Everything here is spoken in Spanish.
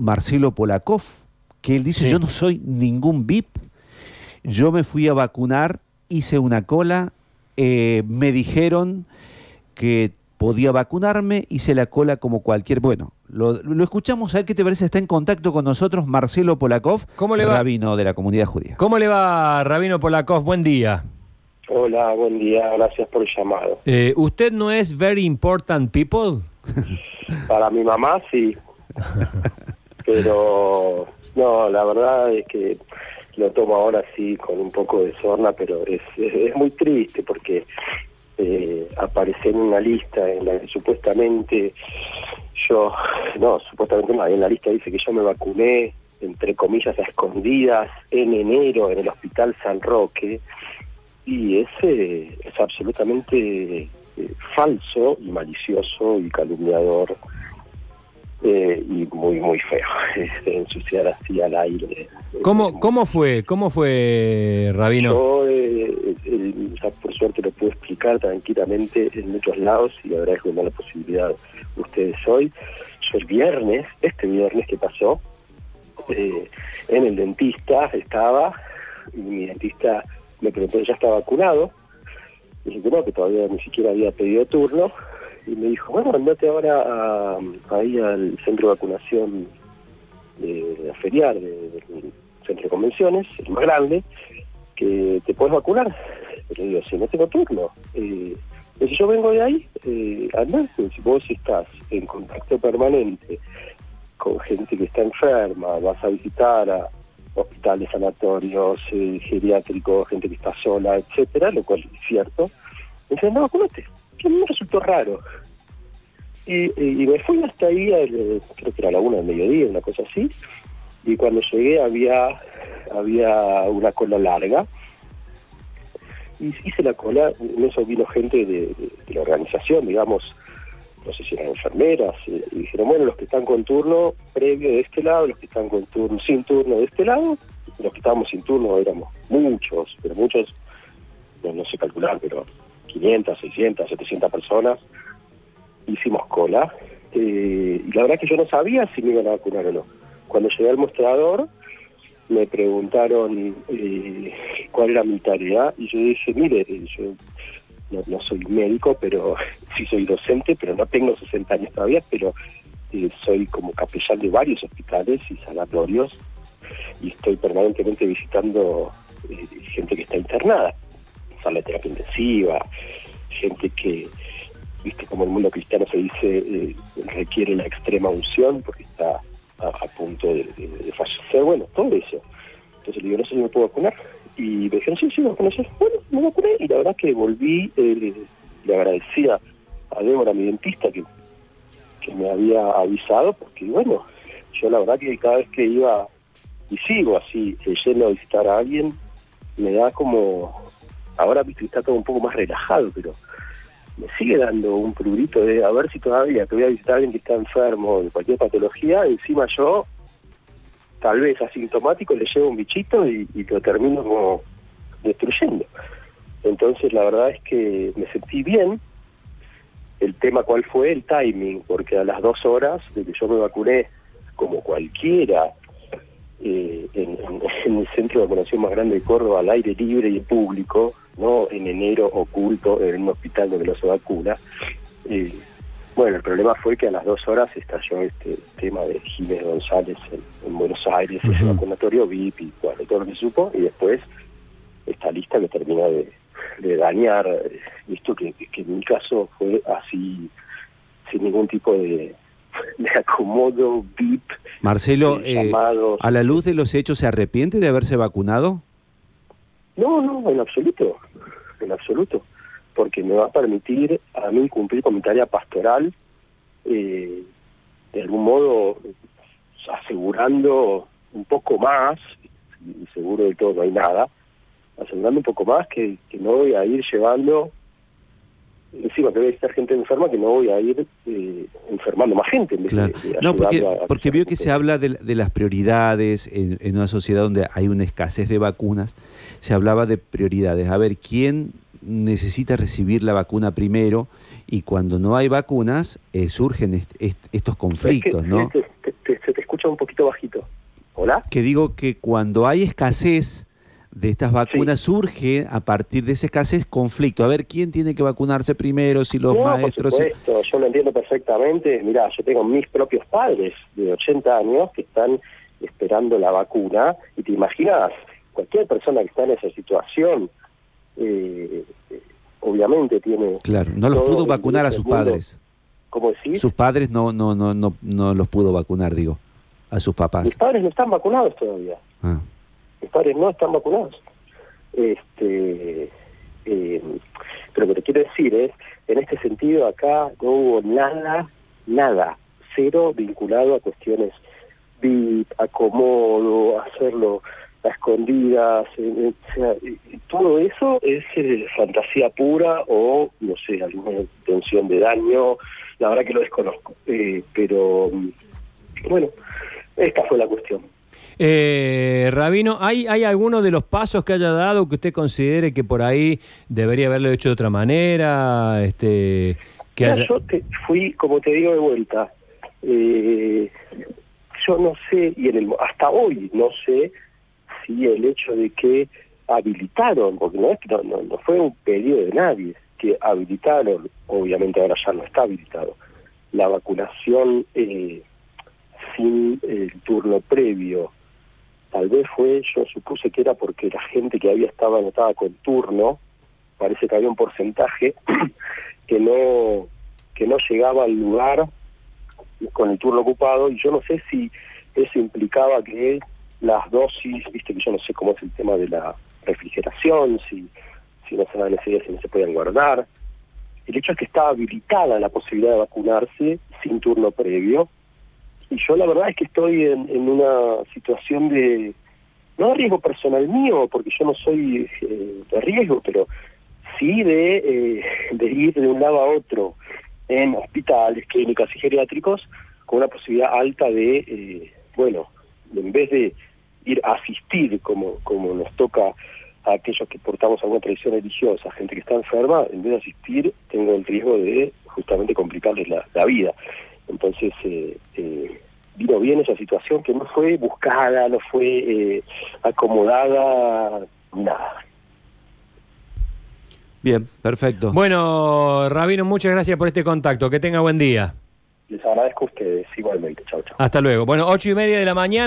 Marcelo Polakov, que él dice, Sí. yo no soy ningún VIP, yo me fui a vacunar, hice una cola, eh, me dijeron que podía vacunarme, hice la cola como cualquier... Bueno, lo, lo escuchamos a él, ¿qué te parece? Está en contacto con nosotros Marcelo Polakov, ¿Cómo le va? rabino de la comunidad judía. ¿Cómo le va, Rabino Polakov? Buen día. Hola, buen día, gracias por el llamado. Eh, ¿Usted no es very important people? Para mi mamá sí, pero no, la verdad es que lo tomo ahora sí con un poco de sorna, pero es, es, muy triste porque eh, aparece en una lista en la que supuestamente yo, no, supuestamente no, en la lista dice que yo me vacuné, entre comillas, a escondidas en enero en el Hospital San Roque, y ese es absolutamente eh, falso y malicioso y calumniador eh, y muy muy feo. Este, ensuciar así al aire. ¿Cómo, cómo fue? ¿Cómo fue, Rabino? yo eh, eh, ya por suerte lo puedo explicar tranquilamente en muchos lados y agradezco que me da la posibilidad ustedes hoy. Yo el viernes este viernes que pasó eh, en el dentista estaba y mi dentista me preguntó ya está vacunado y dije que no que todavía ni siquiera había pedido turno y me dijo bueno andate ahora a- ahí al centro de vacunación de, de feriar de- del centro de convenciones el más grande que te puedes vacunar pero digo si no tengo turno eh, si yo vengo de ahí eh, si vos estás en contacto permanente con gente que está enferma, vas a visitar a hospitales, sanatorios, eh, geriátricos, gente que está sola, etcétera, lo cual es cierto. Me no, vacunate. Que me resultó raro. Y, y- me fui hasta ahí, creo que era la una del mediodía, una cosa así, y cuando llegué había, había una cola larga. Y hice la cola, en eso vino gente de, la organización, digamos, no sé si eran enfermeras, eh, y dijeron, bueno, los que están con turno previo de este lado, los que están con turno sin turno de este lado, los que estábamos sin turno éramos muchos, pero muchos, no sé calcular, pero 500, 600, 700 personas, hicimos cola, eh, y la verdad que yo no sabía si me iban a vacunar o no. Cuando llegué al mostrador, me preguntaron eh, cuál era mi tarea, y yo dije, mire, yo no, soy médico, pero sí soy docente, pero no tengo 60 años todavía, pero eh, soy como capellán de varios hospitales y sanatorios y estoy permanentemente visitando gente que está internada, sala de terapia intensiva, gente que, viste, como el mundo cristiano se dice, eh, requiere la extrema unción porque está a, punto de, fallecer, bueno, todo eso. Entonces le digo, no sé si me puedo vacunar. Y me dijeron, sí, sí, vacúnese. Bueno, me vacuné y la verdad que volví, eh, le agradecía a Débora, mi dentista, que, que me había avisado, porque bueno, yo la verdad que cada vez que iba, y sigo así, eh, yendo a visitar a alguien, me da como, ahora viste está todo un poco más relajado, pero me sigue dando un prurito de a ver si todavía te voy a visitar a alguien que está enfermo de cualquier patología, encima yo tal vez asintomático le llevo un bichito y, y lo termino como destruyendo. Entonces la verdad es que me sentí bien. El tema cuál fue el timing, porque a las dos horas de que yo me vacuné, como cualquiera, eh, en, el centro de vacunación más grande de Córdoba, al aire libre y público, no en enero oculto en un hospital donde no se vacuna, eh, bueno, el problema fue que a las dos horas estalló este tema de Jiménez González en, en Buenos Aires, ese Ujú. vacunatorio VIP y bueno, todo lo que supo, y después esta lista que termina de, de dañar eh, esto que, que en mi caso fue así, sin ningún tipo de, de acomodo VIP, Marcelo, eh, llamados. a la luz de los hechos, ¿se arrepiente de haberse vacunado? No, no, en absoluto, en absoluto, porque me va a permitir a mí cumplir con mi tarea pastoral, eh, de algún modo asegurando un poco más, y seguro de todo no hay nada, asegurando un poco más que, que no voy a ir llevando, encima que voy a estar gente enferma, que no voy a ir eh, enfermando más gente. en vez Claro. de- de No, porque, ayudarla a- a porque veo que se habla de, de las prioridades en, en una sociedad donde hay una escasez de vacunas. Se hablaba de prioridades. A ver, ¿quién necesita recibir la vacuna primero y cuando no hay vacunas eh, surgen est- est- estos conflictos, Es que ¿no? te- te- te- se te escucha un poquito bajito. ¿Hola? Que digo que cuando hay escasez de estas vacunas surge a partir de esa escasez conflicto. A ver quién tiene que vacunarse primero, si los no, maestros. por supuesto, yo lo entiendo perfectamente. Mirá, yo tengo mis propios padres de 80 años que están esperando la vacuna y te imaginas, cualquier persona que está en esa situación, eh, obviamente tiene, Claro, no los pudo vacunar a sus mundo. padres. ¿cómo decir? Sus padres no, no, no, no, no los pudo vacunar, digo, a sus papás. Mis padres no están vacunados todavía. Ah, mis padres no están vacunados. Este, eh, pero lo que te quiero decir es, en este sentido acá no hubo nada, nada, cero vinculado a cuestiones VIP, acomodo, hacerlo a escondidas, eh, eh, o sea, todo eso es fantasía pura o, no sé, alguna intención de daño, la verdad que lo desconozco, pero mm, bueno, esta fue la cuestión. Eh, Rabino, ¿hay, ¿hay alguno de los pasos que haya dado que usted considere que por ahí debería haberlo hecho de otra manera? Este, que haya... Yo te fui, como te digo de vuelta, eh, yo no sé, y en el, hasta hoy no sé si el hecho de que habilitaron, porque no, es, no, no fue un pedido de nadie, que habilitaron, obviamente ahora ya no está habilitado, la vacunación eh, sin el turno previo. Tal vez fue, yo supuse que era porque la gente que había estado anotada con turno, parece que había un porcentaje que no que no llegaba al lugar con el turno ocupado y yo no sé si eso implicaba que las dosis, viste que yo no sé cómo es el tema de la refrigeración, si, si no se dan necesidad, si no se podían guardar. El hecho es que estaba habilitada la posibilidad de vacunarse sin turno previo y yo la verdad es que estoy en, en una situación de, no de riesgo personal mío, porque yo no soy eh, de riesgo, pero sí de, eh, de ir de un lado a otro en hospitales, clínicas y geriátricos con una posibilidad alta de, eh, bueno, en vez de ir a asistir como, como nos toca a aquellos que portamos alguna tradición religiosa, gente que está enferma, en vez de asistir tengo el riesgo de justamente complicarles la, la vida. Entonces, eh, eh, vino bien esa situación que no fue buscada, no fue eh, acomodada, nada. bien, perfecto. Bueno, Rabino, muchas gracias por este contacto. Que tenga buen día. Les agradezco a ustedes igualmente. Chao, chao. Hasta luego. Bueno, ocho y media de la mañana.